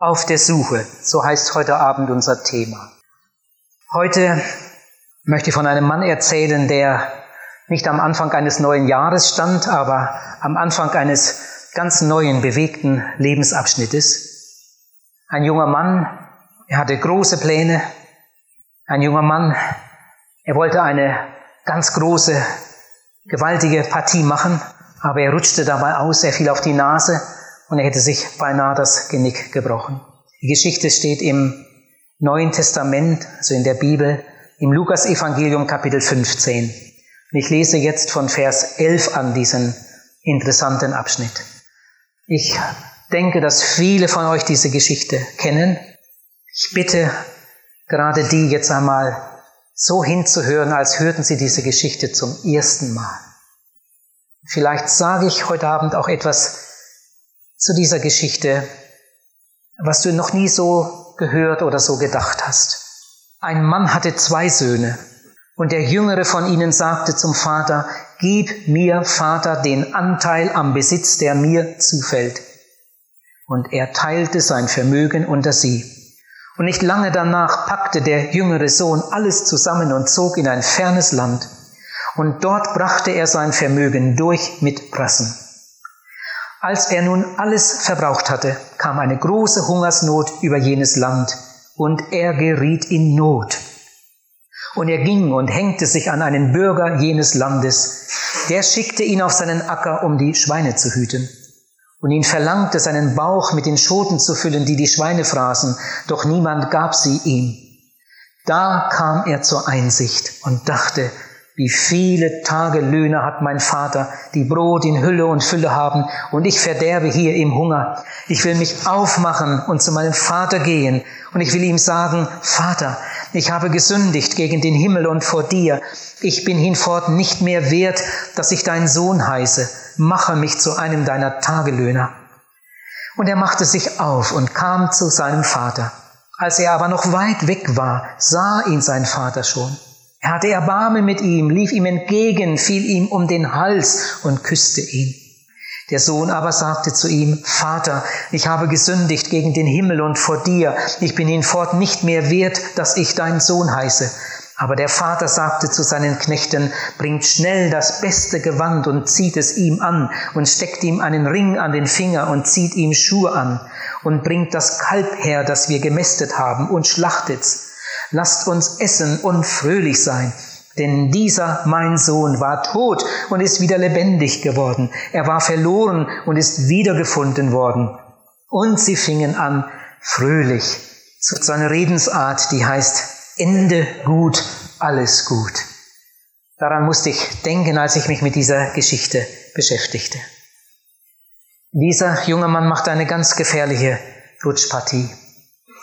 Auf der Suche, so heißt heute Abend unser Thema. Heute möchte ich von einem Mann erzählen, der nicht am Anfang eines neuen Jahres stand, aber am Anfang eines ganz neuen, bewegten Lebensabschnittes. Ein junger Mann, er hatte große Pläne. Ein junger Mann, er wollte eine ganz große, gewaltige Partie machen, aber er rutschte dabei aus, er fiel auf die Nase und er hätte sich beinahe das Genick gebrochen. Die Geschichte steht im Neuen Testament, also in der Bibel, im Lukas-Evangelium Kapitel 15. Und ich lese jetzt von Vers 11 an diesen interessanten Abschnitt. Ich denke, dass viele von euch diese Geschichte kennen. Ich bitte gerade die jetzt einmal so hinzuhören, als hörten sie diese Geschichte zum ersten Mal. Vielleicht sage ich heute Abend auch etwas zu dieser Geschichte, was du noch nie so gehört oder so gedacht hast. Ein Mann hatte zwei Söhne und der jüngere von ihnen sagte zum Vater, Gib mir, Vater, den Anteil am Besitz, der mir zufällt. Und er teilte sein Vermögen unter sie. Und nicht lange danach packte der jüngere Sohn alles zusammen und zog in ein fernes Land. Und dort brachte er sein Vermögen durch mit Prassen. Als er nun alles verbraucht hatte, kam eine große Hungersnot über jenes Land und er geriet in Not. Und er ging und hängte sich an einen Bürger jenes Landes. Der schickte ihn auf seinen Acker, um die Schweine zu hüten. Und ihn verlangte, seinen Bauch mit den Schoten zu füllen, die die Schweine fraßen, doch niemand gab sie ihm. Da kam er zur Einsicht und dachte, wie viele Tagelöhne hat mein Vater, die Brot in Hülle und Fülle haben, und ich verderbe hier im Hunger. Ich will mich aufmachen und zu meinem Vater gehen, und ich will ihm sagen, Vater, ich habe gesündigt gegen den Himmel und vor dir. Ich bin hinfort nicht mehr wert, dass ich dein Sohn heiße. Mache mich zu einem deiner Tagelöhner. Und er machte sich auf und kam zu seinem Vater. Als er aber noch weit weg war, sah ihn sein Vater schon er hatte Erbarmen mit ihm, lief ihm entgegen, fiel ihm um den Hals und küsste ihn. Der Sohn aber sagte zu ihm, Vater, ich habe gesündigt gegen den Himmel und vor dir, ich bin hinfort nicht mehr wert, dass ich dein Sohn heiße. Aber der Vater sagte zu seinen Knechten, bringt schnell das beste Gewand und zieht es ihm an und steckt ihm einen Ring an den Finger und zieht ihm Schuhe an und bringt das Kalb her, das wir gemästet haben und schlachtet's Lasst uns essen und fröhlich sein. Denn dieser, mein Sohn, war tot und ist wieder lebendig geworden. Er war verloren und ist wiedergefunden worden. Und sie fingen an, fröhlich. zu seiner Redensart, die heißt, Ende gut, alles gut. Daran musste ich denken, als ich mich mit dieser Geschichte beschäftigte. Dieser junge Mann machte eine ganz gefährliche Rutschpartie.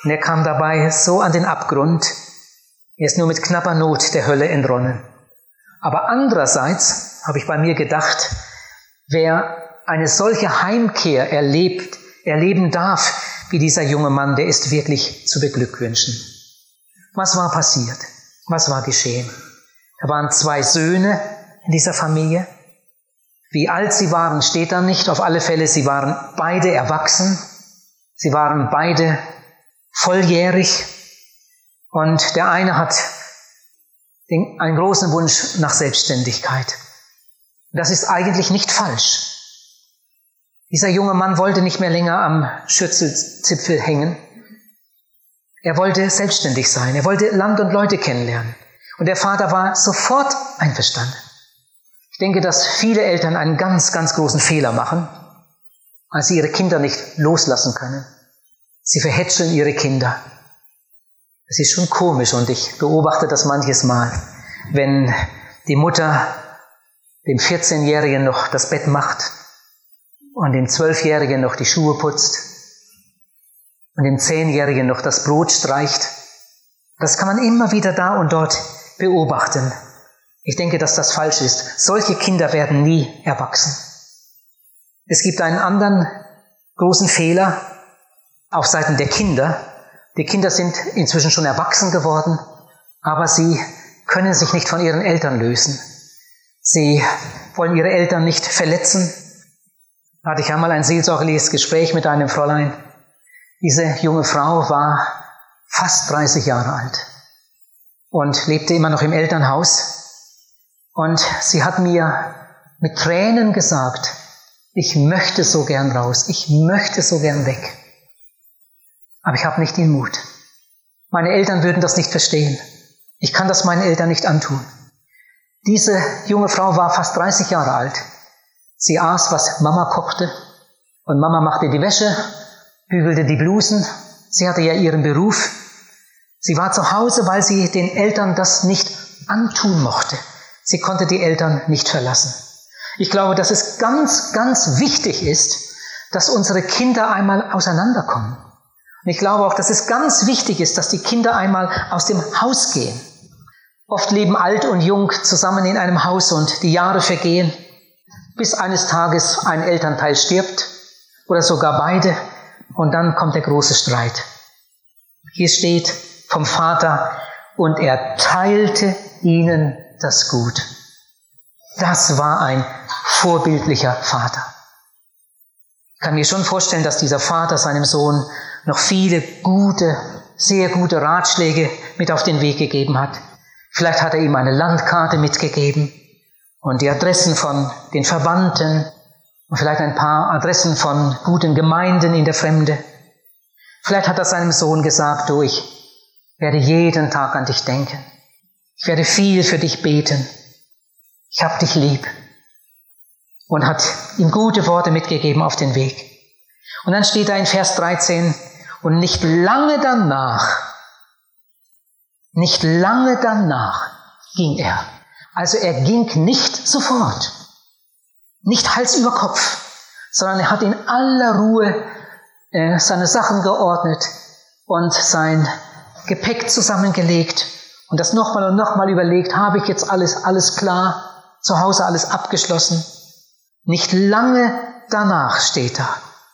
Und er kam dabei so an den Abgrund, er ist nur mit knapper Not der Hölle entronnen. Aber andererseits habe ich bei mir gedacht, wer eine solche Heimkehr erlebt, erleben darf, wie dieser junge Mann, der ist wirklich zu beglückwünschen. Was war passiert? Was war geschehen? Da waren zwei Söhne in dieser Familie. Wie alt sie waren, steht da nicht. Auf alle Fälle, sie waren beide erwachsen. Sie waren beide volljährig und der eine hat den, einen großen Wunsch nach Selbstständigkeit. Das ist eigentlich nicht falsch. Dieser junge Mann wollte nicht mehr länger am Schürzelzipfel hängen. Er wollte selbstständig sein. Er wollte Land und Leute kennenlernen. Und der Vater war sofort einverstanden. Ich denke, dass viele Eltern einen ganz, ganz großen Fehler machen, als sie ihre Kinder nicht loslassen können. Sie verhätscheln ihre Kinder. Es ist schon komisch und ich beobachte das manches Mal, wenn die Mutter dem 14-Jährigen noch das Bett macht und dem 12-Jährigen noch die Schuhe putzt und dem 10-Jährigen noch das Brot streicht. Das kann man immer wieder da und dort beobachten. Ich denke, dass das falsch ist. Solche Kinder werden nie erwachsen. Es gibt einen anderen großen Fehler, auf Seiten der Kinder. Die Kinder sind inzwischen schon erwachsen geworden, aber sie können sich nicht von ihren Eltern lösen. Sie wollen ihre Eltern nicht verletzen. Da hatte ich einmal ein seelsorgliches Gespräch mit einem Fräulein. Diese junge Frau war fast 30 Jahre alt und lebte immer noch im Elternhaus. Und sie hat mir mit Tränen gesagt, ich möchte so gern raus, ich möchte so gern weg. Aber ich habe nicht den Mut. Meine Eltern würden das nicht verstehen. Ich kann das meinen Eltern nicht antun. Diese junge Frau war fast 30 Jahre alt. Sie aß, was Mama kochte. Und Mama machte die Wäsche, bügelte die Blusen. Sie hatte ja ihren Beruf. Sie war zu Hause, weil sie den Eltern das nicht antun mochte. Sie konnte die Eltern nicht verlassen. Ich glaube, dass es ganz, ganz wichtig ist, dass unsere Kinder einmal auseinanderkommen. Und ich glaube auch, dass es ganz wichtig ist, dass die Kinder einmal aus dem Haus gehen. Oft leben alt und jung zusammen in einem Haus und die Jahre vergehen, bis eines Tages ein Elternteil stirbt oder sogar beide und dann kommt der große Streit. Hier steht vom Vater, und er teilte ihnen das Gut. Das war ein vorbildlicher Vater. Ich kann mir schon vorstellen, dass dieser Vater seinem Sohn noch viele gute, sehr gute Ratschläge mit auf den Weg gegeben hat. Vielleicht hat er ihm eine Landkarte mitgegeben und die Adressen von den Verwandten und vielleicht ein paar Adressen von guten Gemeinden in der Fremde. Vielleicht hat er seinem Sohn gesagt, du, ich werde jeden Tag an dich denken. Ich werde viel für dich beten. Ich hab dich lieb. Und hat ihm gute Worte mitgegeben auf den Weg. Und dann steht da in Vers 13, und nicht lange danach, nicht lange danach ging er. Also er ging nicht sofort, nicht Hals über Kopf, sondern er hat in aller Ruhe äh, seine Sachen geordnet und sein Gepäck zusammengelegt und das nochmal und nochmal überlegt, habe ich jetzt alles, alles klar, zu Hause alles abgeschlossen. Nicht lange danach steht da,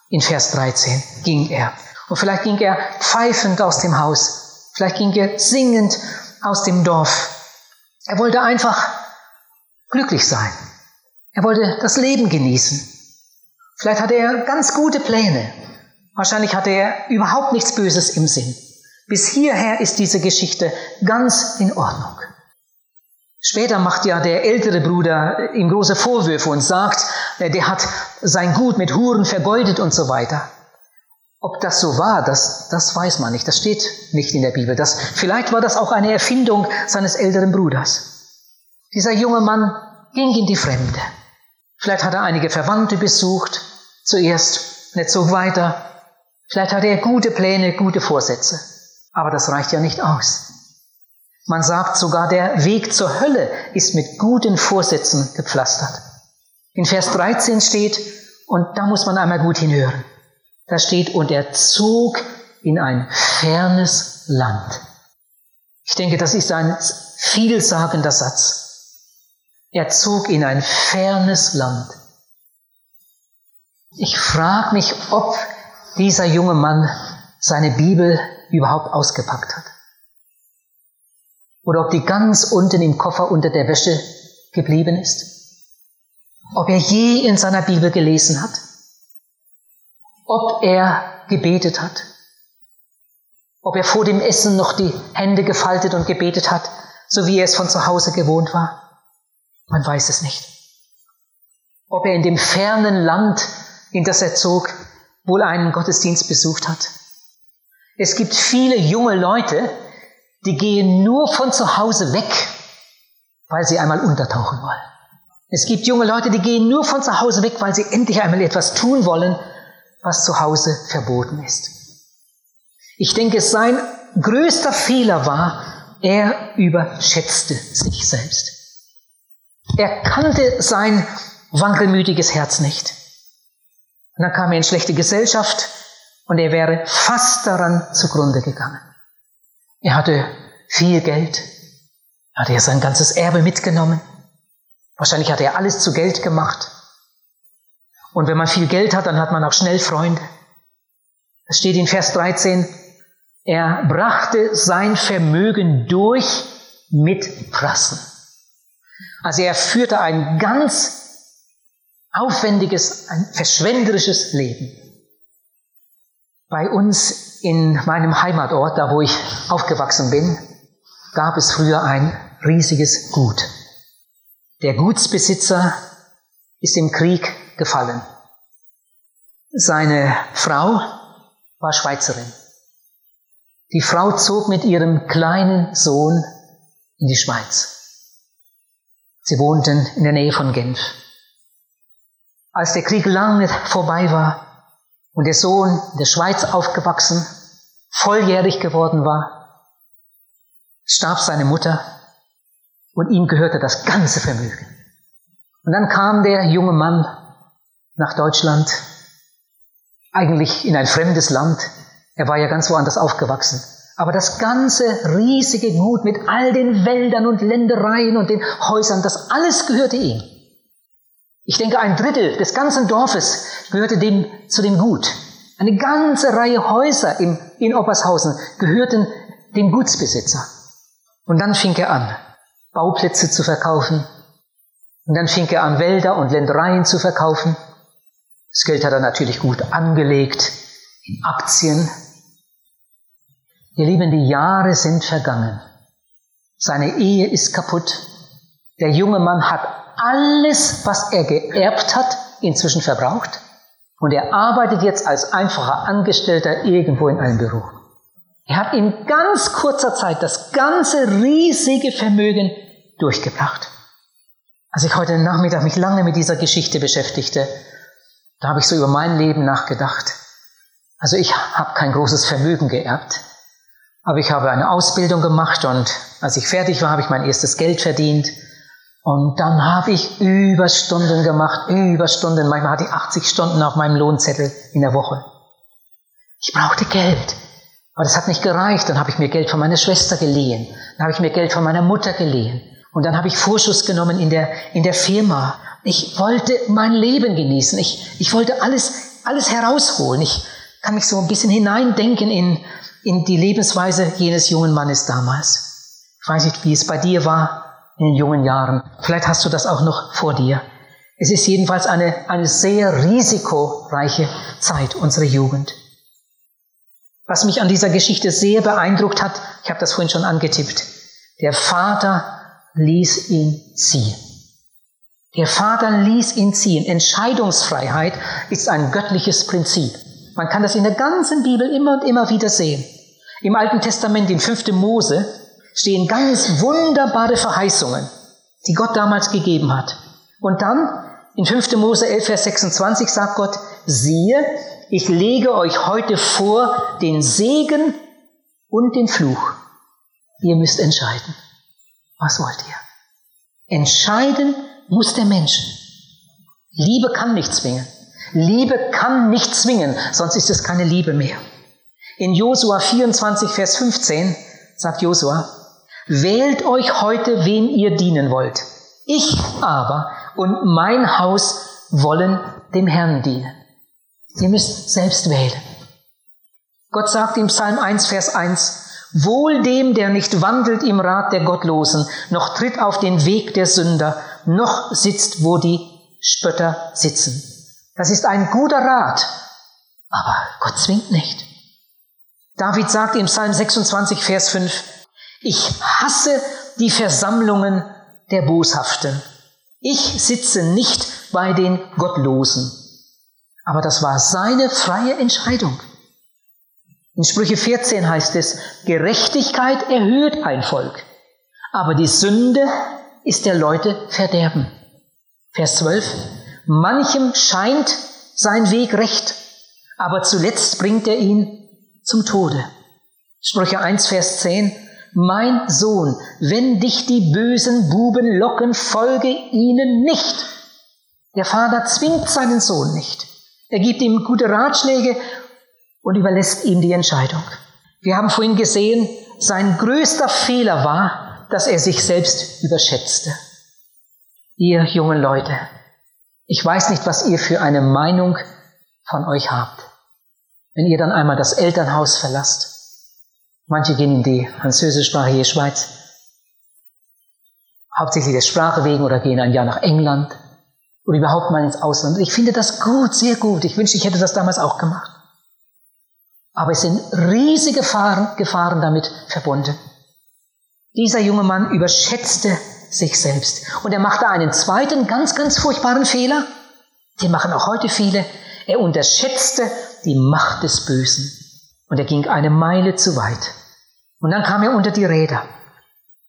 in Vers 13, ging er. Und vielleicht ging er pfeifend aus dem Haus, vielleicht ging er singend aus dem Dorf. Er wollte einfach glücklich sein. Er wollte das Leben genießen. Vielleicht hatte er ganz gute Pläne. Wahrscheinlich hatte er überhaupt nichts Böses im Sinn. Bis hierher ist diese Geschichte ganz in Ordnung. Später macht ja der ältere Bruder ihm große Vorwürfe und sagt, äh, der hat sein Gut mit Huren vergeudet und so weiter. Ob das so war, das, das weiß man nicht. Das steht nicht in der Bibel. Das, vielleicht war das auch eine Erfindung seines älteren Bruders. Dieser junge Mann ging in die Fremde. Vielleicht hat er einige Verwandte besucht zuerst er zog weiter. Vielleicht hatte er gute Pläne, gute Vorsätze. Aber das reicht ja nicht aus. Man sagt sogar, der Weg zur Hölle ist mit guten Vorsätzen gepflastert. In Vers 13 steht, und da muss man einmal gut hinhören, da steht, und er zog in ein fernes Land. Ich denke, das ist ein vielsagender Satz. Er zog in ein fernes Land. Ich frage mich, ob dieser junge Mann seine Bibel überhaupt ausgepackt hat. Oder ob die ganz unten im Koffer unter der Wäsche geblieben ist. Ob er je in seiner Bibel gelesen hat ob er gebetet hat, ob er vor dem Essen noch die Hände gefaltet und gebetet hat, so wie er es von zu Hause gewohnt war. Man weiß es nicht. Ob er in dem fernen Land, in das er zog, wohl einen Gottesdienst besucht hat. Es gibt viele junge Leute, die gehen nur von zu Hause weg, weil sie einmal untertauchen wollen. Es gibt junge Leute, die gehen nur von zu Hause weg, weil sie endlich einmal etwas tun wollen, was zu Hause verboten ist. Ich denke, sein größter Fehler war, er überschätzte sich selbst. Er kannte sein wankelmütiges Herz nicht. Und dann kam er in schlechte Gesellschaft und er wäre fast daran zugrunde gegangen. Er hatte viel Geld, hatte er sein ganzes Erbe mitgenommen. Wahrscheinlich hatte er alles zu Geld gemacht. Und wenn man viel Geld hat, dann hat man auch schnell Freunde. Es steht in Vers 13, er brachte sein Vermögen durch mit Prassen. Also er führte ein ganz aufwendiges, ein verschwenderisches Leben. Bei uns in meinem Heimatort, da wo ich aufgewachsen bin, gab es früher ein riesiges Gut. Der Gutsbesitzer ist im Krieg gefallen. Seine Frau war Schweizerin. Die Frau zog mit ihrem kleinen Sohn in die Schweiz. Sie wohnten in der Nähe von Genf. Als der Krieg lange vorbei war, und der Sohn in der Schweiz aufgewachsen, volljährig geworden war, starb seine Mutter und ihm gehörte das ganze Vermögen. Und dann kam der junge Mann nach Deutschland, eigentlich in ein fremdes Land. Er war ja ganz woanders aufgewachsen. Aber das ganze riesige Gut mit all den Wäldern und Ländereien und den Häusern, das alles gehörte ihm. Ich denke, ein Drittel des ganzen Dorfes gehörte dem, zu dem Gut. Eine ganze Reihe Häuser in, in Oppershausen gehörten dem Gutsbesitzer. Und dann fing er an, Bauplätze zu verkaufen. Und dann fing er an, Wälder und Ländereien zu verkaufen. Das Geld hat er natürlich gut angelegt in Aktien. Ihr Lieben, die Jahre sind vergangen. Seine Ehe ist kaputt. Der junge Mann hat alles, was er geerbt hat, inzwischen verbraucht. Und er arbeitet jetzt als einfacher Angestellter irgendwo in einem Büro. Er hat in ganz kurzer Zeit das ganze riesige Vermögen durchgebracht. Als ich heute Nachmittag mich lange mit dieser Geschichte beschäftigte, da habe ich so über mein Leben nachgedacht. Also ich habe kein großes Vermögen geerbt, aber ich habe eine Ausbildung gemacht und als ich fertig war, habe ich mein erstes Geld verdient und dann habe ich Überstunden gemacht, Überstunden. Manchmal hatte ich 80 Stunden auf meinem Lohnzettel in der Woche. Ich brauchte Geld. Aber das hat nicht gereicht. Dann habe ich mir Geld von meiner Schwester geliehen. Dann habe ich mir Geld von meiner Mutter geliehen. Und dann habe ich Vorschuss genommen in der, in der Firma. Ich wollte mein Leben genießen. Ich, ich wollte alles, alles herausholen. Ich kann mich so ein bisschen hineindenken in, in die Lebensweise jenes jungen Mannes damals. Ich weiß nicht, wie es bei dir war in den jungen Jahren. Vielleicht hast du das auch noch vor dir. Es ist jedenfalls eine, eine sehr risikoreiche Zeit, unsere Jugend. Was mich an dieser Geschichte sehr beeindruckt hat, ich habe das vorhin schon angetippt, der Vater ließ ihn ziehen. Der Vater ließ ihn ziehen. Entscheidungsfreiheit ist ein göttliches Prinzip. Man kann das in der ganzen Bibel immer und immer wieder sehen. Im Alten Testament, in 5. Mose, stehen ganz wunderbare Verheißungen, die Gott damals gegeben hat. Und dann in 5. Mose 11, Vers 26 sagt Gott, siehe, ich lege euch heute vor den Segen und den Fluch. Ihr müsst entscheiden. Was wollt ihr? Entscheiden muss der Mensch. Liebe kann nicht zwingen. Liebe kann nicht zwingen, sonst ist es keine Liebe mehr. In Josua 24, Vers 15 sagt Josua, Wählt euch heute, wem ihr dienen wollt. Ich aber und mein Haus wollen dem Herrn dienen. Ihr müsst selbst wählen. Gott sagt im Psalm 1, Vers 1, Wohl dem, der nicht wandelt im Rat der Gottlosen, noch tritt auf den Weg der Sünder, noch sitzt, wo die Spötter sitzen. Das ist ein guter Rat, aber Gott zwingt nicht. David sagt im Psalm 26, Vers 5, ich hasse die Versammlungen der Boshaften. Ich sitze nicht bei den Gottlosen. Aber das war seine freie Entscheidung. In Sprüche 14 heißt es, Gerechtigkeit erhöht ein Volk, aber die Sünde ist der Leute Verderben. Vers 12, manchem scheint sein Weg recht, aber zuletzt bringt er ihn zum Tode. Sprüche 1, Vers 10, mein Sohn, wenn dich die bösen Buben locken, folge ihnen nicht. Der Vater zwingt seinen Sohn nicht. Er gibt ihm gute Ratschläge und überlässt ihm die Entscheidung. Wir haben vorhin gesehen, sein größter Fehler war, dass er sich selbst überschätzte. Ihr jungen Leute, ich weiß nicht, was ihr für eine Meinung von euch habt, wenn ihr dann einmal das Elternhaus verlasst Manche gehen in die französischsprachige Schweiz, hauptsächlich der Sprache wegen oder gehen ein Jahr nach England oder überhaupt mal ins Ausland. Ich finde das gut, sehr gut. Ich wünschte, ich hätte das damals auch gemacht. Aber es sind riesige Gefahren, Gefahren damit verbunden. Dieser junge Mann überschätzte sich selbst. Und er machte einen zweiten ganz, ganz furchtbaren Fehler. Den machen auch heute viele. Er unterschätzte die Macht des Bösen. Und er ging eine Meile zu weit. Und dann kam er unter die Räder.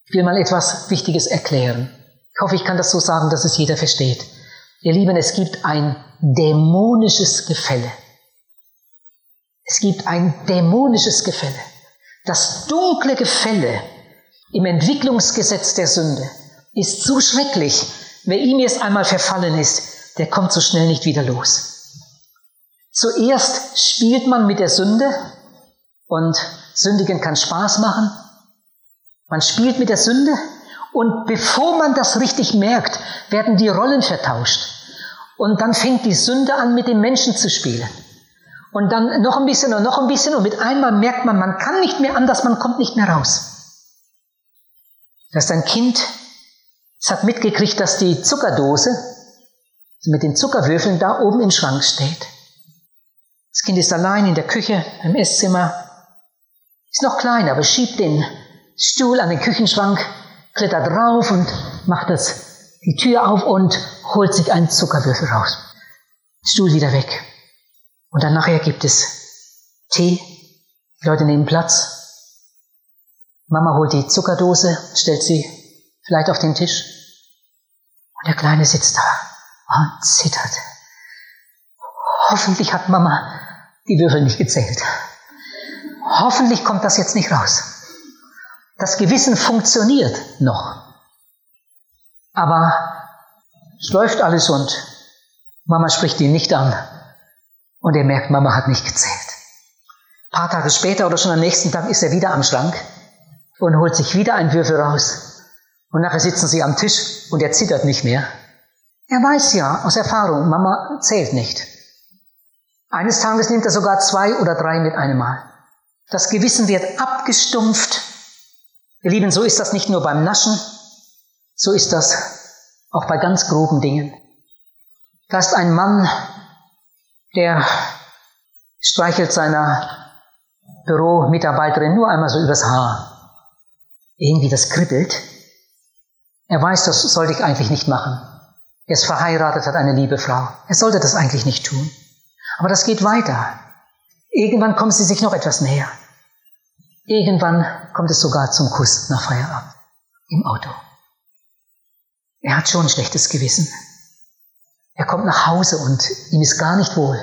Ich will mal etwas Wichtiges erklären. Ich hoffe, ich kann das so sagen, dass es jeder versteht. Ihr Lieben, es gibt ein dämonisches Gefälle. Es gibt ein dämonisches Gefälle. Das dunkle Gefälle im Entwicklungsgesetz der Sünde ist so schrecklich. Wer ihm jetzt einmal verfallen ist, der kommt so schnell nicht wieder los. Zuerst spielt man mit der Sünde und Sündigen kann Spaß machen. Man spielt mit der Sünde und bevor man das richtig merkt, werden die Rollen vertauscht. Und dann fängt die Sünde an, mit dem Menschen zu spielen. Und dann noch ein bisschen und noch ein bisschen und mit einmal merkt man, man kann nicht mehr anders, man kommt nicht mehr raus. Das ist ein Kind, es hat mitgekriegt, dass die Zuckerdose mit den Zuckerwürfeln da oben im Schrank steht. Das Kind ist allein in der Küche, im Esszimmer, ist noch klein, aber schiebt den Stuhl an den Küchenschrank, klettert drauf und macht das, die Tür auf und holt sich einen Zuckerwürfel raus. Stuhl wieder weg. Und dann nachher gibt es Tee. Die Leute nehmen Platz. Mama holt die Zuckerdose, stellt sie vielleicht auf den Tisch. Und der Kleine sitzt da und zittert. Hoffentlich hat Mama die Würfel nicht gezählt. Hoffentlich kommt das jetzt nicht raus. Das Gewissen funktioniert noch. Aber es läuft alles und Mama spricht ihn nicht an. Und er merkt, Mama hat nicht gezählt. Ein paar Tage später oder schon am nächsten Tag ist er wieder am Schrank und holt sich wieder einen Würfel raus. Und nachher sitzen sie am Tisch und er zittert nicht mehr. Er weiß ja aus Erfahrung, Mama zählt nicht. Eines Tages nimmt er sogar zwei oder drei mit einem Mal. Das Gewissen wird abgestumpft. Ihr Lieben, so ist das nicht nur beim Naschen, so ist das auch bei ganz groben Dingen. Da ist ein Mann, der streichelt seiner Büromitarbeiterin nur einmal so übers Haar. Irgendwie das kribbelt. Er weiß, das sollte ich eigentlich nicht machen. Er ist verheiratet, hat eine liebe Frau. Er sollte das eigentlich nicht tun. Aber das geht weiter. Irgendwann kommen sie sich noch etwas näher. Irgendwann kommt es sogar zum Kuss nach Feierabend im Auto. Er hat schon ein schlechtes Gewissen. Er kommt nach Hause und ihm ist gar nicht wohl.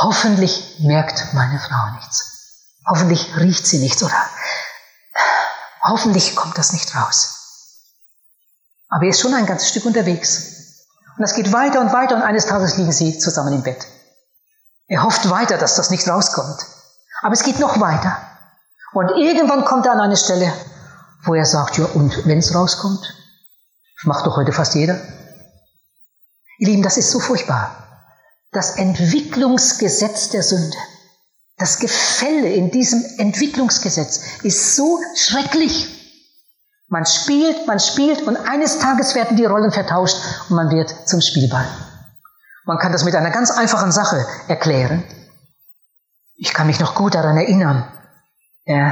Hoffentlich merkt meine Frau nichts. Hoffentlich riecht sie nichts oder hoffentlich kommt das nicht raus. Aber er ist schon ein ganzes Stück unterwegs. Und das geht weiter und weiter und eines Tages liegen sie zusammen im Bett. Er hofft weiter, dass das nicht rauskommt. Aber es geht noch weiter. Und irgendwann kommt er an eine Stelle, wo er sagt, ja, und wenn es rauskommt? Macht doch heute fast jeder. Ihr Lieben, das ist so furchtbar. Das Entwicklungsgesetz der Sünde, das Gefälle in diesem Entwicklungsgesetz ist so schrecklich. Man spielt, man spielt und eines Tages werden die Rollen vertauscht und man wird zum Spielball. Man kann das mit einer ganz einfachen Sache erklären. Ich kann mich noch gut daran erinnern, äh,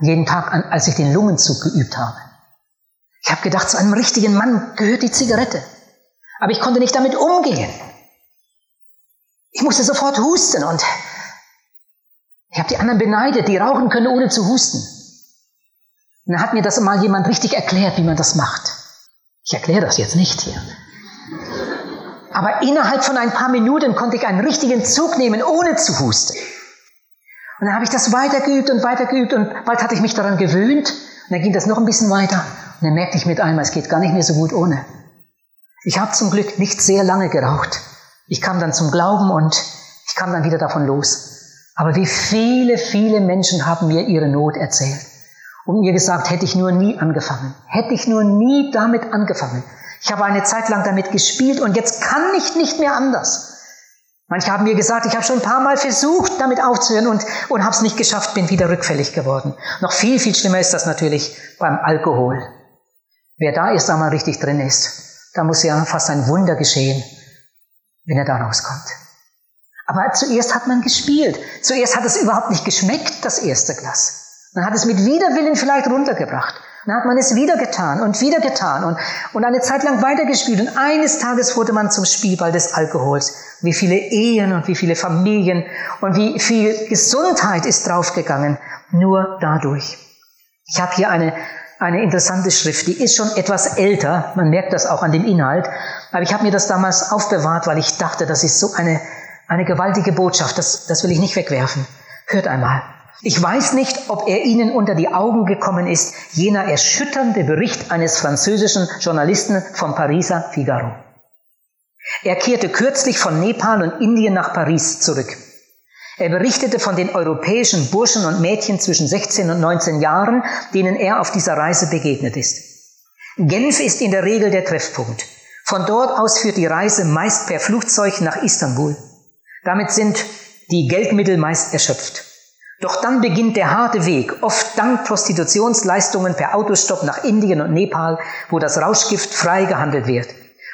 jeden Tag, an, als ich den Lungenzug geübt habe. Ich habe gedacht, zu einem richtigen Mann gehört die Zigarette. Aber ich konnte nicht damit umgehen. Ich musste sofort husten und ich habe die anderen beneidet, die rauchen können, ohne zu husten. Und dann hat mir das mal jemand richtig erklärt, wie man das macht. Ich erkläre das jetzt nicht hier. Aber innerhalb von ein paar Minuten konnte ich einen richtigen Zug nehmen, ohne zu husten. Und dann habe ich das weitergeübt und weitergeübt und bald hatte ich mich daran gewöhnt. Und dann ging das noch ein bisschen weiter. Und dann merkte ich mit einmal, es geht gar nicht mehr so gut ohne. Ich habe zum Glück nicht sehr lange geraucht. Ich kam dann zum Glauben und ich kam dann wieder davon los. Aber wie viele, viele Menschen haben mir ihre Not erzählt und mir gesagt, hätte ich nur nie angefangen, hätte ich nur nie damit angefangen. Ich habe eine Zeit lang damit gespielt und jetzt kann ich nicht mehr anders. Manche haben mir gesagt, ich habe schon ein paar Mal versucht, damit aufzuhören und, und habe es nicht geschafft, bin wieder rückfällig geworden. Noch viel, viel schlimmer ist das natürlich beim Alkohol. Wer da ist, einmal richtig drin ist, da muss ja fast ein Wunder geschehen, wenn er da rauskommt. Aber zuerst hat man gespielt. Zuerst hat es überhaupt nicht geschmeckt, das erste Glas. Man hat es mit Widerwillen vielleicht runtergebracht. Dann hat man es wieder getan und wieder getan und, und eine Zeit lang weitergespielt. Und eines Tages wurde man zum Spielball des Alkohols. Wie viele Ehen und wie viele Familien und wie viel Gesundheit ist draufgegangen. Nur dadurch. Ich habe hier eine, eine interessante Schrift, die ist schon etwas älter. Man merkt das auch an dem Inhalt. Aber ich habe mir das damals aufbewahrt, weil ich dachte, das ist so eine eine gewaltige Botschaft, das, das will ich nicht wegwerfen. Hört einmal. Ich weiß nicht, ob er Ihnen unter die Augen gekommen ist, jener erschütternde Bericht eines französischen Journalisten vom Pariser Figaro. Er kehrte kürzlich von Nepal und Indien nach Paris zurück. Er berichtete von den europäischen Burschen und Mädchen zwischen 16 und 19 Jahren, denen er auf dieser Reise begegnet ist. Genf ist in der Regel der Treffpunkt. Von dort aus führt die Reise meist per Flugzeug nach Istanbul. Damit sind die Geldmittel meist erschöpft. Doch dann beginnt der harte Weg, oft dank Prostitutionsleistungen per Autostopp nach Indien und Nepal, wo das Rauschgift frei gehandelt wird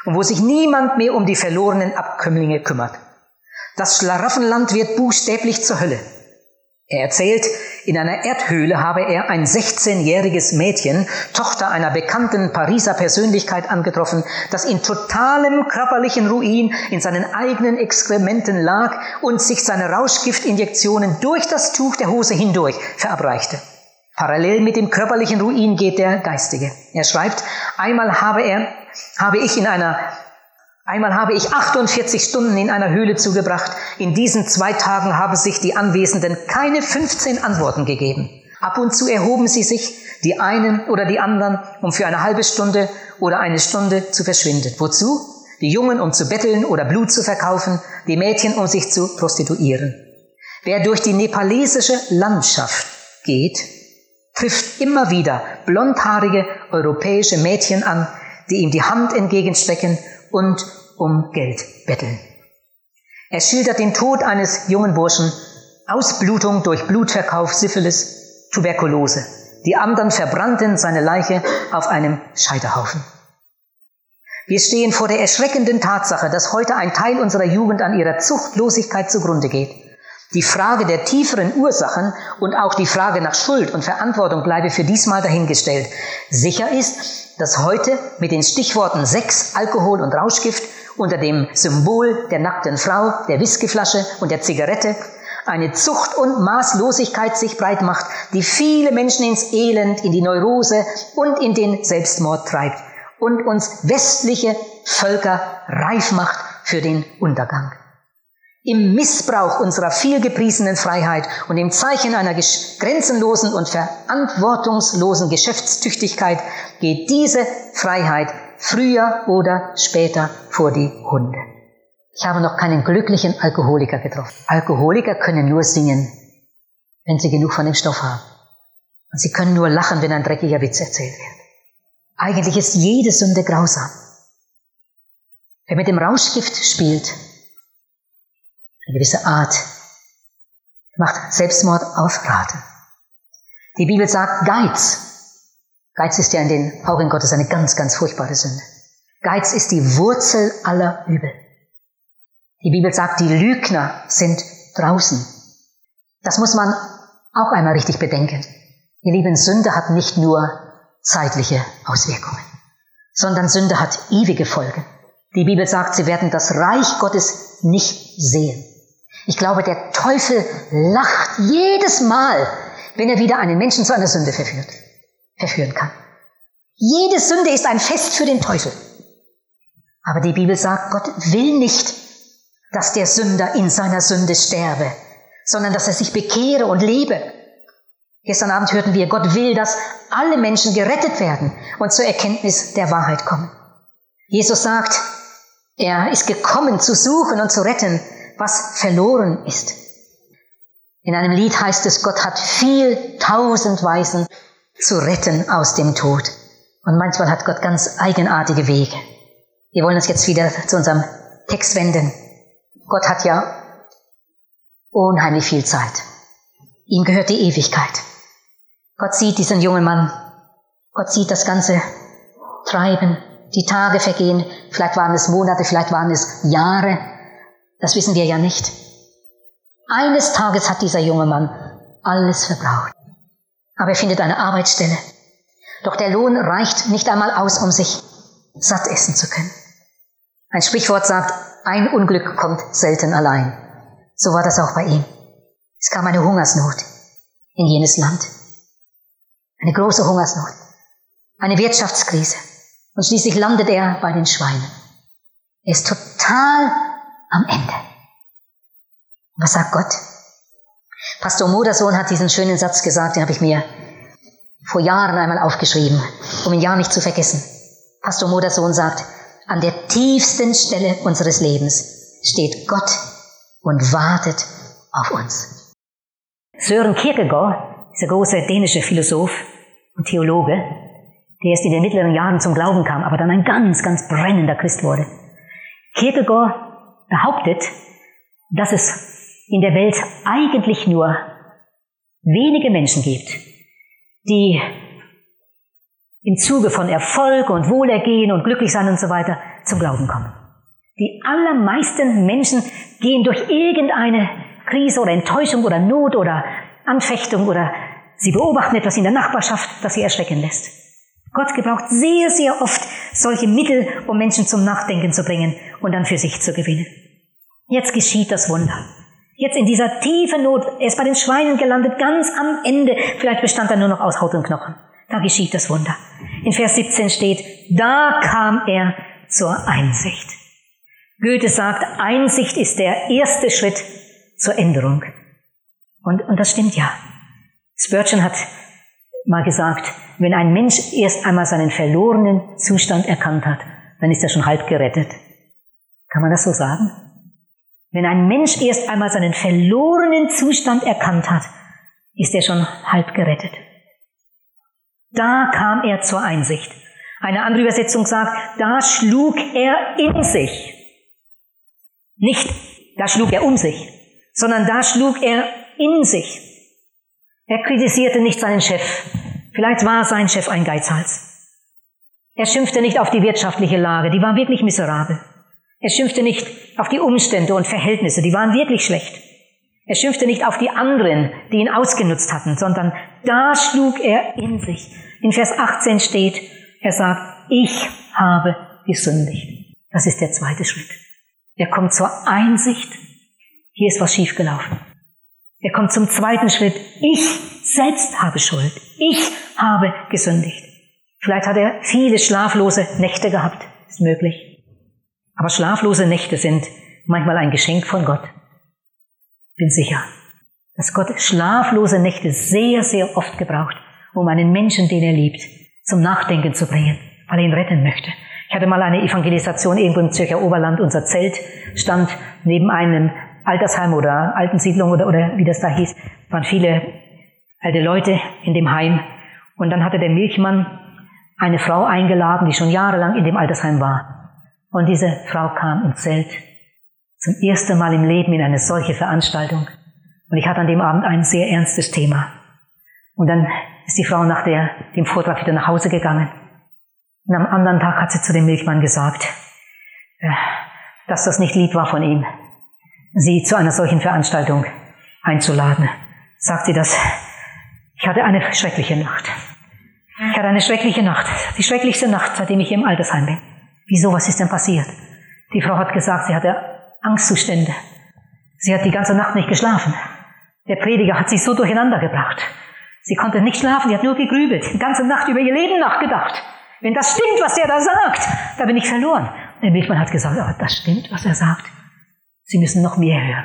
und wo sich niemand mehr um die verlorenen Abkömmlinge kümmert. Das Schlaraffenland wird buchstäblich zur Hölle. Er erzählt, in einer Erdhöhle habe er ein 16-jähriges Mädchen, Tochter einer bekannten Pariser Persönlichkeit angetroffen, das in totalem körperlichen Ruin in seinen eigenen Exkrementen lag und sich seine Rauschgiftinjektionen durch das Tuch der Hose hindurch verabreichte. Parallel mit dem körperlichen Ruin geht der geistige. Er schreibt, einmal habe er, habe ich in einer Einmal habe ich 48 Stunden in einer Höhle zugebracht. In diesen zwei Tagen haben sich die Anwesenden keine 15 Antworten gegeben. Ab und zu erhoben sie sich, die einen oder die anderen, um für eine halbe Stunde oder eine Stunde zu verschwinden. Wozu? Die Jungen, um zu betteln oder Blut zu verkaufen, die Mädchen, um sich zu prostituieren. Wer durch die nepalesische Landschaft geht, trifft immer wieder blondhaarige europäische Mädchen an, die ihm die Hand entgegenstrecken und um Geld betteln. Er schildert den Tod eines jungen Burschen, Ausblutung durch Blutverkauf, Syphilis, Tuberkulose. Die anderen verbrannten seine Leiche auf einem Scheiterhaufen. Wir stehen vor der erschreckenden Tatsache, dass heute ein Teil unserer Jugend an ihrer Zuchtlosigkeit zugrunde geht. Die Frage der tieferen Ursachen und auch die Frage nach Schuld und Verantwortung bleibe für diesmal dahingestellt. Sicher ist, dass heute mit den Stichworten Sex, Alkohol und Rauschgift unter dem Symbol der nackten Frau, der Whiskyflasche und der Zigarette eine Zucht und Maßlosigkeit sich breit macht, die viele Menschen ins Elend, in die Neurose und in den Selbstmord treibt und uns westliche Völker reif macht für den Untergang. Im Missbrauch unserer vielgepriesenen Freiheit und im Zeichen einer grenzenlosen und verantwortungslosen Geschäftstüchtigkeit geht diese Freiheit früher oder später vor die Hunde. Ich habe noch keinen glücklichen Alkoholiker getroffen. Alkoholiker können nur singen, wenn sie genug von dem Stoff haben. Und sie können nur lachen, wenn ein dreckiger Witz erzählt wird. Eigentlich ist jede Sünde grausam. Wer mit dem Rauschgift spielt, eine gewisse Art, macht Selbstmord auf. Die Bibel sagt Geiz. Geiz ist ja in den Augen Gottes eine ganz, ganz furchtbare Sünde. Geiz ist die Wurzel aller Übel. Die Bibel sagt, die Lügner sind draußen. Das muss man auch einmal richtig bedenken. Ihr lieben, Sünde hat nicht nur zeitliche Auswirkungen, sondern Sünde hat ewige Folgen. Die Bibel sagt, sie werden das Reich Gottes nicht sehen. Ich glaube, der Teufel lacht jedes Mal, wenn er wieder einen Menschen zu einer Sünde verführt, verführen kann. Jede Sünde ist ein Fest für den Teufel. Aber die Bibel sagt, Gott will nicht, dass der Sünder in seiner Sünde sterbe, sondern dass er sich bekehre und lebe. Gestern Abend hörten wir, Gott will, dass alle Menschen gerettet werden und zur Erkenntnis der Wahrheit kommen. Jesus sagt, er ist gekommen zu suchen und zu retten, was verloren ist. In einem Lied heißt es, Gott hat viel tausend Weisen zu retten aus dem Tod. Und manchmal hat Gott ganz eigenartige Wege. Wir wollen uns jetzt wieder zu unserem Text wenden. Gott hat ja unheimlich viel Zeit. Ihm gehört die Ewigkeit. Gott sieht diesen jungen Mann. Gott sieht das ganze Treiben. Die Tage vergehen. Vielleicht waren es Monate, vielleicht waren es Jahre. Das wissen wir ja nicht. Eines Tages hat dieser junge Mann alles verbraucht. Aber er findet eine Arbeitsstelle. Doch der Lohn reicht nicht einmal aus, um sich satt essen zu können. Ein Sprichwort sagt, ein Unglück kommt selten allein. So war das auch bei ihm. Es kam eine Hungersnot in jenes Land. Eine große Hungersnot. Eine Wirtschaftskrise. Und schließlich landet er bei den Schweinen. Er ist total am Ende. Was sagt Gott? Pastor Modersohn hat diesen schönen Satz gesagt, den habe ich mir vor Jahren einmal aufgeschrieben, um ihn ja nicht zu vergessen. Pastor Modersohn sagt, an der tiefsten Stelle unseres Lebens steht Gott und wartet auf uns. Sören Kierkegaard, dieser große dänische Philosoph und Theologe, der erst in den mittleren Jahren zum Glauben kam, aber dann ein ganz, ganz brennender Christ wurde. Kierkegaard behauptet, dass es in der Welt eigentlich nur wenige Menschen gibt, die im Zuge von Erfolg und Wohlergehen und Glücklichsein und so weiter zum Glauben kommen. Die allermeisten Menschen gehen durch irgendeine Krise oder Enttäuschung oder Not oder Anfechtung oder sie beobachten etwas in der Nachbarschaft, das sie erschrecken lässt. Gott gebraucht sehr, sehr oft solche Mittel, um Menschen zum Nachdenken zu bringen und dann für sich zu gewinnen. Jetzt geschieht das Wunder. Jetzt in dieser tiefen Not, er ist bei den Schweinen gelandet, ganz am Ende, vielleicht bestand er nur noch aus Haut und Knochen. Da geschieht das Wunder. In Vers 17 steht, da kam er zur Einsicht. Goethe sagt, Einsicht ist der erste Schritt zur Änderung. Und, und das stimmt ja. Spurgeon hat mal gesagt, wenn ein Mensch erst einmal seinen verlorenen Zustand erkannt hat, dann ist er schon halb gerettet. Kann man das so sagen? Wenn ein Mensch erst einmal seinen verlorenen Zustand erkannt hat, ist er schon halb gerettet. Da kam er zur Einsicht. Eine andere Übersetzung sagt, da schlug er in sich. Nicht, da schlug er um sich, sondern da schlug er in sich. Er kritisierte nicht seinen Chef. Vielleicht war sein Chef ein Geizhals. Er schimpfte nicht auf die wirtschaftliche Lage, die war wirklich miserabel. Er schimpfte nicht auf die Umstände und Verhältnisse, die waren wirklich schlecht. Er schimpfte nicht auf die anderen, die ihn ausgenutzt hatten, sondern da schlug er in sich. In Vers 18 steht, er sagt, ich habe gesündigt. Das ist der zweite Schritt. Er kommt zur Einsicht, hier ist was schiefgelaufen. Er kommt zum zweiten Schritt, ich selbst habe Schuld. Ich habe gesündigt. Vielleicht hat er viele schlaflose Nächte gehabt, ist möglich. Aber schlaflose Nächte sind manchmal ein Geschenk von Gott bin sicher, dass Gott schlaflose Nächte sehr, sehr oft gebraucht, um einen Menschen, den er liebt, zum Nachdenken zu bringen, weil er ihn retten möchte. Ich hatte mal eine Evangelisation irgendwo im Zürcher Oberland. Unser Zelt stand neben einem Altersheim oder Altensiedlung oder, oder wie das da hieß. Es waren viele alte Leute in dem Heim. Und dann hatte der Milchmann eine Frau eingeladen, die schon jahrelang in dem Altersheim war. Und diese Frau kam ins Zelt zum ersten Mal im Leben in eine solche Veranstaltung. Und ich hatte an dem Abend ein sehr ernstes Thema. Und dann ist die Frau nach der, dem Vortrag wieder nach Hause gegangen. Und am anderen Tag hat sie zu dem Milchmann gesagt, äh, dass das nicht lieb war von ihm, sie zu einer solchen Veranstaltung einzuladen. Sagt sie das, ich hatte eine schreckliche Nacht. Ich hatte eine schreckliche Nacht, die schrecklichste Nacht, seitdem ich im Altersheim bin. Wieso, was ist denn passiert? Die Frau hat gesagt, sie hatte Angstzustände. Sie hat die ganze Nacht nicht geschlafen. Der Prediger hat sie so durcheinander gebracht. Sie konnte nicht schlafen, sie hat nur gegrübelt, die ganze Nacht über ihr Leben nachgedacht. Wenn das stimmt, was der da sagt, da bin ich verloren. Der Milchmann hat gesagt, aber das stimmt, was er sagt. Sie müssen noch mehr hören.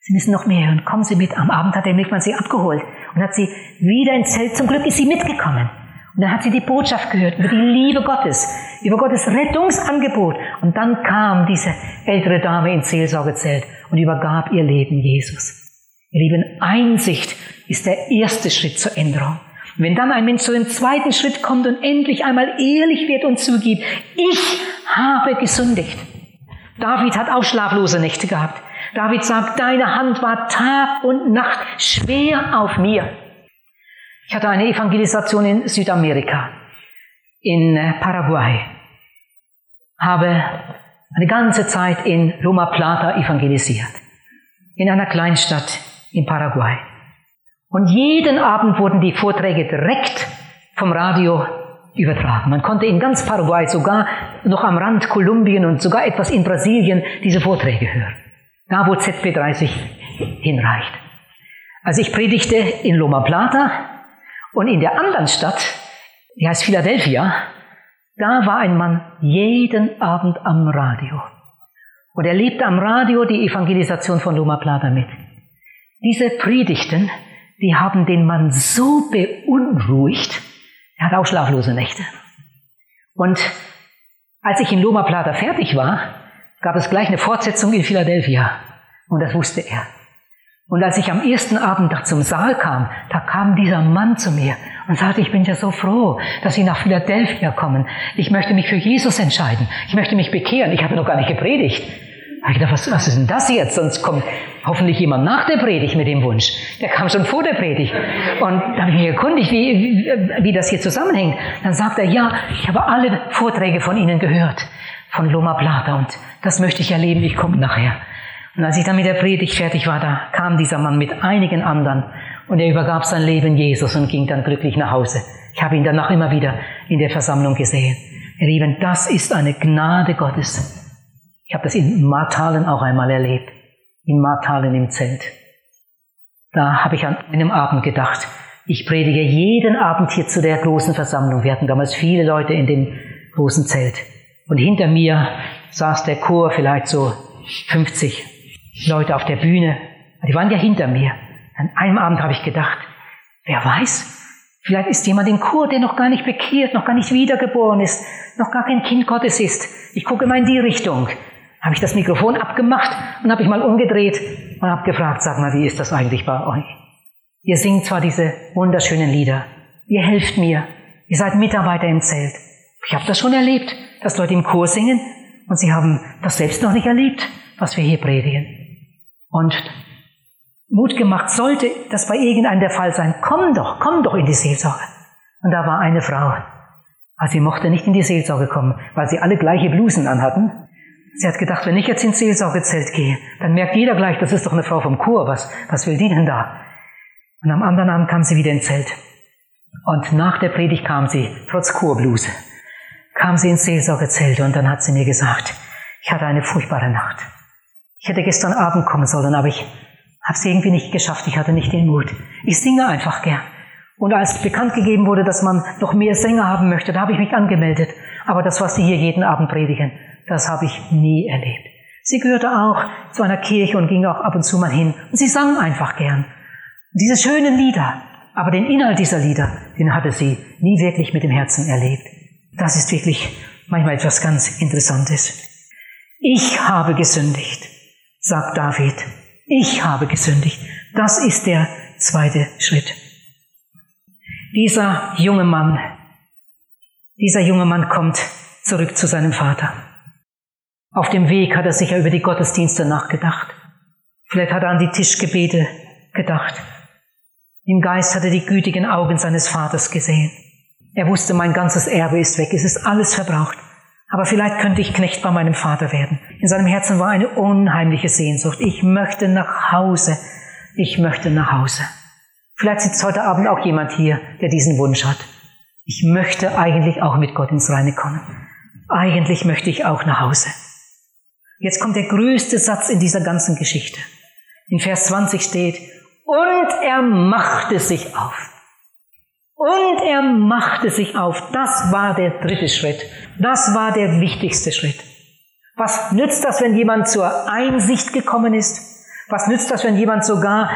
Sie müssen noch mehr hören. Kommen Sie mit. Am Abend hat der Milchmann sie abgeholt und hat sie wieder ins Zelt. Zum Glück ist sie mitgekommen. Und dann hat sie die Botschaft gehört über die Liebe Gottes, über Gottes Rettungsangebot. Und dann kam diese ältere Dame ins Seelsorgezelt und übergab ihr Leben Jesus. Ihr Lieben, Einsicht ist der erste Schritt zur Änderung. wenn dann ein Mensch zu dem zweiten Schritt kommt und endlich einmal ehrlich wird und zugibt, ich habe gesündigt. David hat auch schlaflose Nächte gehabt. David sagt, deine Hand war Tag und Nacht schwer auf mir. Ich hatte eine Evangelisation in Südamerika, in äh, Paraguay, habe eine ganze Zeit in Loma Plata evangelisiert. in einer Kleinstadt in Paraguay. Und jeden Abend wurden die Vorträge direkt vom Radio übertragen. Man konnte in ganz Paraguay, sogar noch am Rand Kolumbien und sogar etwas in Brasilien diese Vorträge hören. Da, wo ZP30 hinreicht. Also ich predigte in Loma Plata und in der anderen Stadt, die heißt Philadelphia, da war ein Mann jeden Abend am Radio. Und er lebte am Radio die Evangelisation von Loma Plata mit. Diese Predigten, die haben den Mann so beunruhigt, er hat auch schlaflose Nächte. Und als ich in Loma Plata fertig war, gab es gleich eine Fortsetzung in Philadelphia. Und das wusste er. Und als ich am ersten Abend zum Saal kam, da kam dieser Mann zu mir und sagte, ich bin ja so froh, dass Sie nach Philadelphia kommen. Ich möchte mich für Jesus entscheiden. Ich möchte mich bekehren. Ich habe noch gar nicht gepredigt. Da ich gedacht, was, was ist denn das jetzt? Sonst kommt hoffentlich jemand nach der Predigt mit dem Wunsch. Der kam schon vor der Predigt. Und da habe ich mich erkundigt, wie, wie, wie das hier zusammenhängt. Dann sagt er, ja, ich habe alle Vorträge von Ihnen gehört, von Loma Plata, und das möchte ich erleben, ich komme nachher. Und als ich dann mit der Predigt fertig war, da kam dieser Mann mit einigen anderen und er übergab sein Leben Jesus und ging dann glücklich nach Hause. Ich habe ihn danach immer wieder in der Versammlung gesehen. Ihr Lieben, das ist eine Gnade Gottes. Ich habe das in Martalen auch einmal erlebt in Martalen im Zelt. Da habe ich an einem Abend gedacht, ich predige jeden Abend hier zu der großen Versammlung. Wir hatten damals viele Leute in dem großen Zelt. Und hinter mir saß der Chor, vielleicht so 50 Leute auf der Bühne. Die waren ja hinter mir. An einem Abend habe ich gedacht, wer weiß, vielleicht ist jemand im Chor, der noch gar nicht bekehrt, noch gar nicht wiedergeboren ist, noch gar kein Kind Gottes ist. Ich gucke mal in die Richtung habe ich das Mikrofon abgemacht und habe ich mal umgedreht und habe gefragt, sag mal, wie ist das eigentlich bei euch? Ihr singt zwar diese wunderschönen Lieder, ihr helft mir, ihr seid Mitarbeiter im Zelt. Ich habe das schon erlebt, dass Leute im Chor singen und sie haben das selbst noch nicht erlebt, was wir hier predigen. Und Mut gemacht, sollte das bei irgendeinem der Fall sein, komm doch, komm doch in die Seelsorge. Und da war eine Frau, aber sie mochte nicht in die Seelsorge kommen, weil sie alle gleiche Blusen anhatten Sie hat gedacht, wenn ich jetzt ins Seelsorgezelt gehe, dann merkt jeder gleich, das ist doch eine Frau vom Chor, was, was will die denn da? Und am anderen Abend kam sie wieder ins Zelt. Und nach der Predigt kam sie, trotz Chorbluse, kam sie ins Seelsorgezelt und dann hat sie mir gesagt, ich hatte eine furchtbare Nacht. Ich hätte gestern Abend kommen sollen, aber ich habe es irgendwie nicht geschafft, ich hatte nicht den Mut. Ich singe einfach gern. Und als bekannt gegeben wurde, dass man noch mehr Sänger haben möchte, da habe ich mich angemeldet. Aber das, was sie hier jeden Abend predigen, das habe ich nie erlebt. Sie gehörte auch zu einer Kirche und ging auch ab und zu mal hin. Und sie sang einfach gern. Diese schönen Lieder, aber den Inhalt dieser Lieder, den hatte sie nie wirklich mit dem Herzen erlebt. Das ist wirklich manchmal etwas ganz Interessantes. Ich habe gesündigt, sagt David. Ich habe gesündigt. Das ist der zweite Schritt. Dieser junge Mann, dieser junge Mann kommt zurück zu seinem Vater. Auf dem Weg hat er sicher über die Gottesdienste nachgedacht. Vielleicht hat er an die Tischgebete gedacht. Im Geist hat er die gütigen Augen seines Vaters gesehen. Er wusste, mein ganzes Erbe ist weg, es ist alles verbraucht. Aber vielleicht könnte ich Knecht bei meinem Vater werden. In seinem Herzen war eine unheimliche Sehnsucht. Ich möchte nach Hause. Ich möchte nach Hause. Vielleicht sitzt heute Abend auch jemand hier, der diesen Wunsch hat. Ich möchte eigentlich auch mit Gott ins Reine kommen. Eigentlich möchte ich auch nach Hause. Jetzt kommt der größte Satz in dieser ganzen Geschichte. In Vers 20 steht, und er machte sich auf. Und er machte sich auf. Das war der dritte Schritt. Das war der wichtigste Schritt. Was nützt das, wenn jemand zur Einsicht gekommen ist? Was nützt das, wenn jemand sogar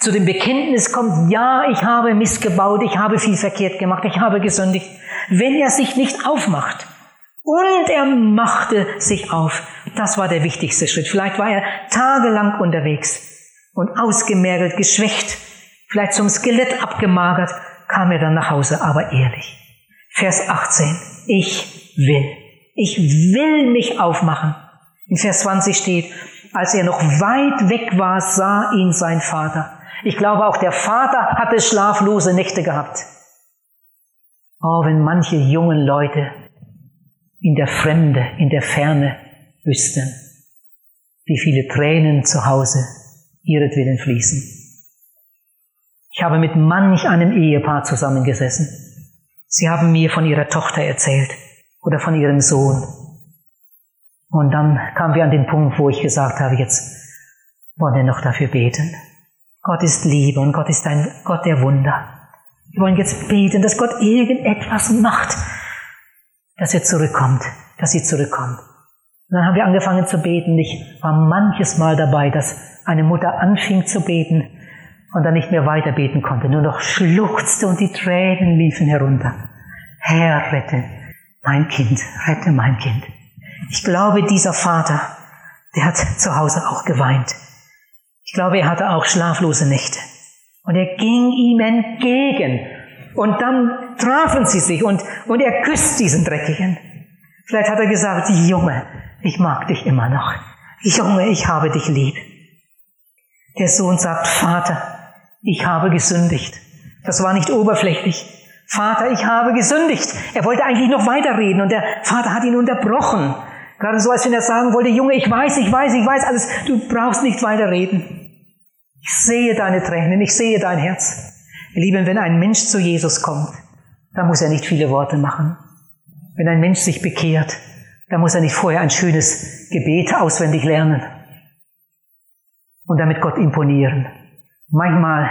zu dem Bekenntnis kommt, ja, ich habe missgebaut, ich habe viel verkehrt gemacht, ich habe gesündigt, wenn er sich nicht aufmacht? Und er machte sich auf. Das war der wichtigste Schritt. Vielleicht war er tagelang unterwegs und ausgemergelt, geschwächt, vielleicht zum Skelett abgemagert, kam er dann nach Hause, aber ehrlich. Vers 18. Ich will. Ich will mich aufmachen. In Vers 20 steht, als er noch weit weg war, sah ihn sein Vater. Ich glaube, auch der Vater hatte schlaflose Nächte gehabt. Oh, wenn manche jungen Leute in der Fremde, in der Ferne wüssten, wie viele Tränen zu Hause ihretwillen fließen. Ich habe mit manch einem Ehepaar zusammengesessen. Sie haben mir von ihrer Tochter erzählt oder von ihrem Sohn. Und dann kamen wir an den Punkt, wo ich gesagt habe, jetzt wollen wir noch dafür beten. Gott ist Liebe und Gott ist ein Gott der Wunder. Wir wollen jetzt beten, dass Gott irgendetwas macht, dass er zurückkommt, dass sie zurückkommt. Und dann haben wir angefangen zu beten. Ich war manches Mal dabei, dass eine Mutter anfing zu beten und dann nicht mehr weiter beten konnte, nur noch schluchzte und die Tränen liefen herunter. Herr, rette mein Kind, rette mein Kind. Ich glaube, dieser Vater, der hat zu Hause auch geweint. Ich glaube, er hatte auch schlaflose Nächte. Und er ging ihm entgegen. Und dann trafen sie sich und, und er küsst diesen Dreckigen. Vielleicht hat er gesagt, Junge, ich mag dich immer noch. Junge, ich habe dich lieb. Der Sohn sagt, Vater, ich habe gesündigt. Das war nicht oberflächlich. Vater, ich habe gesündigt. Er wollte eigentlich noch weiterreden und der Vater hat ihn unterbrochen. Gerade so, als wenn er sagen wollte, Junge, ich weiß, ich weiß, ich weiß alles, du brauchst nicht weiterreden. Ich sehe deine Tränen, ich sehe dein Herz. Ihr Lieben, wenn ein Mensch zu Jesus kommt, dann muss er nicht viele Worte machen. Wenn ein Mensch sich bekehrt, dann muss er nicht vorher ein schönes Gebet auswendig lernen und damit Gott imponieren. Manchmal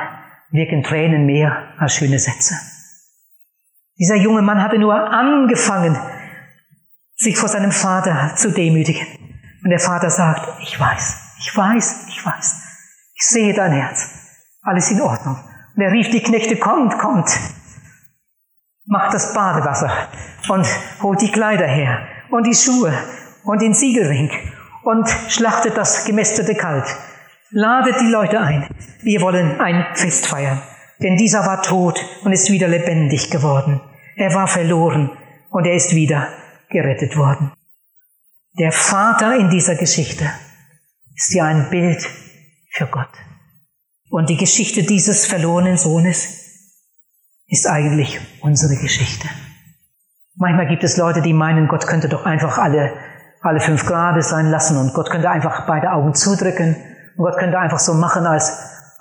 wirken Tränen mehr als schöne Sätze. Dieser junge Mann hatte nur angefangen, sich vor seinem Vater zu demütigen. Und der Vater sagt, ich weiß, ich weiß, ich weiß. Ich sehe dein Herz. Alles in Ordnung. Und er rief die Knechte, kommt, kommt. Macht das Badewasser und holt die Kleider her und die Schuhe und den Siegelring und schlachtet das gemästete Kalb. Ladet die Leute ein. Wir wollen ein Fest feiern. Denn dieser war tot und ist wieder lebendig geworden. Er war verloren und er ist wieder gerettet worden. Der Vater in dieser Geschichte ist ja ein Bild für Gott. Und die Geschichte dieses verlorenen Sohnes ist eigentlich unsere Geschichte. Manchmal gibt es Leute, die meinen, Gott könnte doch einfach alle, alle fünf Grade sein lassen und Gott könnte einfach beide Augen zudrücken und Gott könnte einfach so machen, als,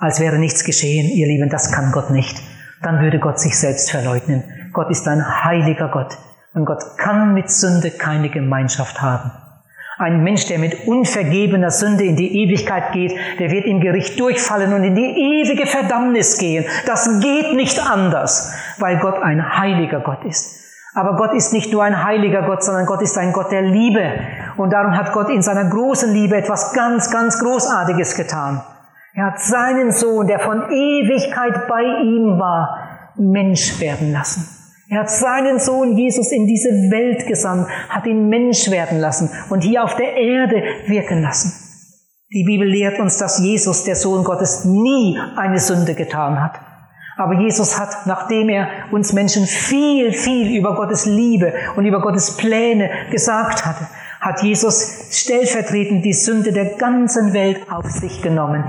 als wäre nichts geschehen. Ihr Lieben, das kann Gott nicht. Dann würde Gott sich selbst verleugnen. Gott ist ein heiliger Gott und Gott kann mit Sünde keine Gemeinschaft haben. Ein Mensch, der mit unvergebener Sünde in die Ewigkeit geht, der wird im Gericht durchfallen und in die ewige Verdammnis gehen. Das geht nicht anders, weil Gott ein heiliger Gott ist. Aber Gott ist nicht nur ein heiliger Gott, sondern Gott ist ein Gott der Liebe. Und darum hat Gott in seiner großen Liebe etwas ganz, ganz Großartiges getan. Er hat seinen Sohn, der von Ewigkeit bei ihm war, Mensch werden lassen. Er hat seinen Sohn Jesus in diese Welt gesandt, hat ihn Mensch werden lassen und hier auf der Erde wirken lassen. Die Bibel lehrt uns, dass Jesus, der Sohn Gottes, nie eine Sünde getan hat. Aber Jesus hat, nachdem er uns Menschen viel, viel über Gottes Liebe und über Gottes Pläne gesagt hatte, hat Jesus stellvertretend die Sünde der ganzen Welt auf sich genommen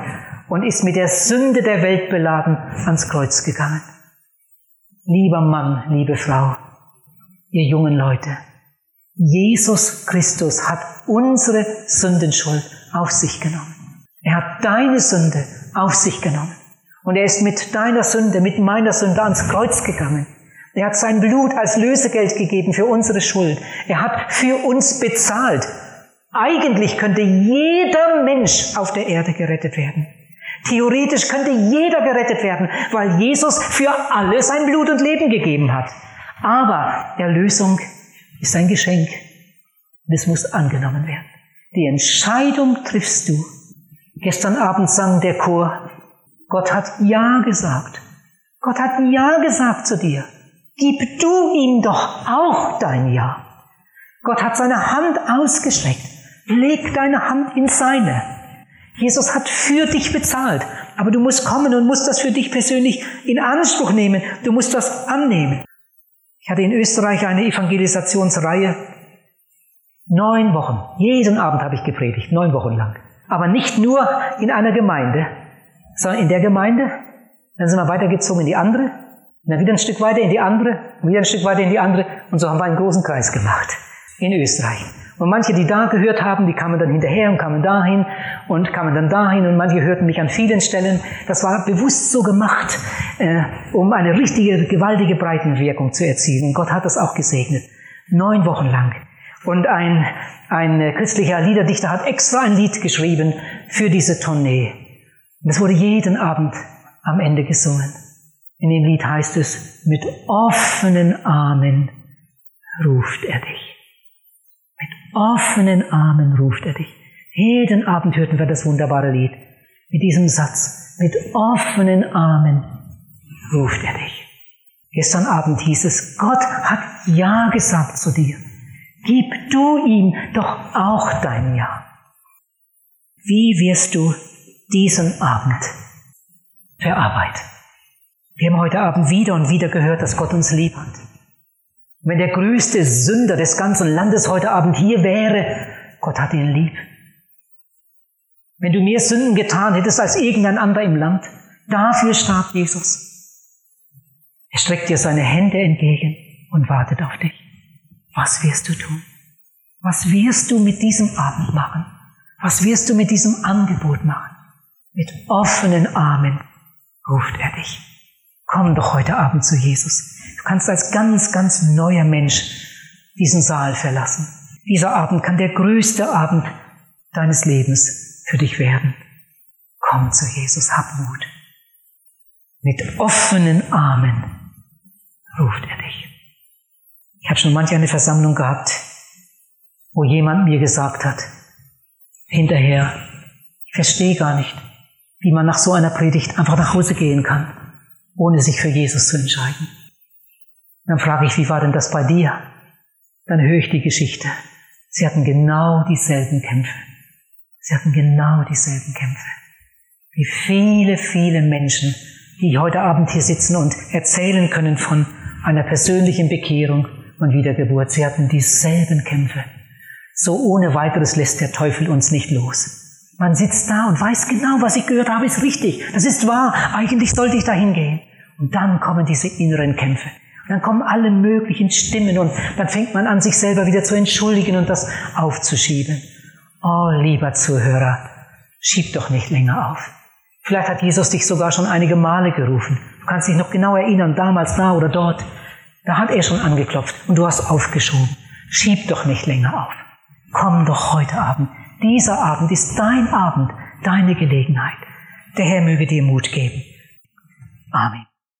und ist mit der Sünde der Welt beladen ans Kreuz gegangen. Lieber Mann, liebe Frau, ihr jungen Leute, Jesus Christus hat unsere Sündenschuld auf sich genommen. Er hat deine Sünde auf sich genommen. Und er ist mit deiner Sünde, mit meiner Sünde ans Kreuz gegangen. Er hat sein Blut als Lösegeld gegeben für unsere Schuld. Er hat für uns bezahlt. Eigentlich könnte jeder Mensch auf der Erde gerettet werden. Theoretisch könnte jeder gerettet werden, weil Jesus für alle sein Blut und Leben gegeben hat. Aber Erlösung ist ein Geschenk und es muss angenommen werden. Die Entscheidung triffst du. Gestern Abend sang der Chor, Gott hat Ja gesagt. Gott hat Ja gesagt zu dir. Gib du ihm doch auch dein Ja. Gott hat seine Hand ausgestreckt. Leg deine Hand in seine. Jesus hat für dich bezahlt, aber du musst kommen und musst das für dich persönlich in Anspruch nehmen. Du musst das annehmen. Ich hatte in Österreich eine Evangelisationsreihe. Neun Wochen. Jeden Abend habe ich gepredigt, neun Wochen lang. Aber nicht nur in einer Gemeinde, sondern in der Gemeinde. Dann sind wir weitergezogen in die andere, und dann wieder ein Stück weiter in die andere, und wieder ein Stück weiter in die andere. Und so haben wir einen großen Kreis gemacht in Österreich. Und manche, die da gehört haben, die kamen dann hinterher und kamen dahin und kamen dann dahin und manche hörten mich an vielen Stellen. Das war bewusst so gemacht, äh, um eine richtige, gewaltige Breitenwirkung zu erzielen. Und Gott hat das auch gesegnet. Neun Wochen lang. Und ein, ein christlicher Liederdichter hat extra ein Lied geschrieben für diese Tournee. Und es wurde jeden Abend am Ende gesungen. In dem Lied heißt es, mit offenen Armen ruft er dich. Offenen Armen ruft er dich. Jeden Abend hörten wir das wunderbare Lied mit diesem Satz. Mit offenen Armen ruft er dich. Gestern Abend hieß es, Gott hat Ja gesagt zu dir. Gib du ihm doch auch dein Ja. Wie wirst du diesen Abend verarbeiten? Wir haben heute Abend wieder und wieder gehört, dass Gott uns lieb hat. Wenn der größte Sünder des ganzen Landes heute Abend hier wäre, Gott hat ihn lieb. Wenn du mehr Sünden getan hättest als irgendein anderer im Land, dafür starb Jesus. Er streckt dir seine Hände entgegen und wartet auf dich. Was wirst du tun? Was wirst du mit diesem Abend machen? Was wirst du mit diesem Angebot machen? Mit offenen Armen ruft er dich. Komm doch heute Abend zu Jesus. Du kannst als ganz, ganz neuer Mensch diesen Saal verlassen. Dieser Abend kann der größte Abend deines Lebens für dich werden. Komm zu Jesus, hab Mut. Mit offenen Armen ruft er dich. Ich habe schon manche eine Versammlung gehabt, wo jemand mir gesagt hat, hinterher, ich verstehe gar nicht, wie man nach so einer Predigt einfach nach Hause gehen kann, ohne sich für Jesus zu entscheiden. Dann frage ich, wie war denn das bei dir? Dann höre ich die Geschichte. Sie hatten genau dieselben Kämpfe. Sie hatten genau dieselben Kämpfe. Wie viele, viele Menschen, die heute Abend hier sitzen und erzählen können von einer persönlichen Bekehrung und Wiedergeburt. Sie hatten dieselben Kämpfe. So ohne weiteres lässt der Teufel uns nicht los. Man sitzt da und weiß genau, was ich gehört habe, ist richtig. Das ist wahr. Eigentlich sollte ich da hingehen. Und dann kommen diese inneren Kämpfe. Dann kommen alle möglichen Stimmen und dann fängt man an, sich selber wieder zu entschuldigen und das aufzuschieben. Oh, lieber Zuhörer, schieb doch nicht länger auf. Vielleicht hat Jesus dich sogar schon einige Male gerufen. Du kannst dich noch genau erinnern, damals da oder dort. Da hat er schon angeklopft und du hast aufgeschoben. Schieb doch nicht länger auf. Komm doch heute Abend. Dieser Abend ist dein Abend, deine Gelegenheit. Der Herr möge dir Mut geben. Amen.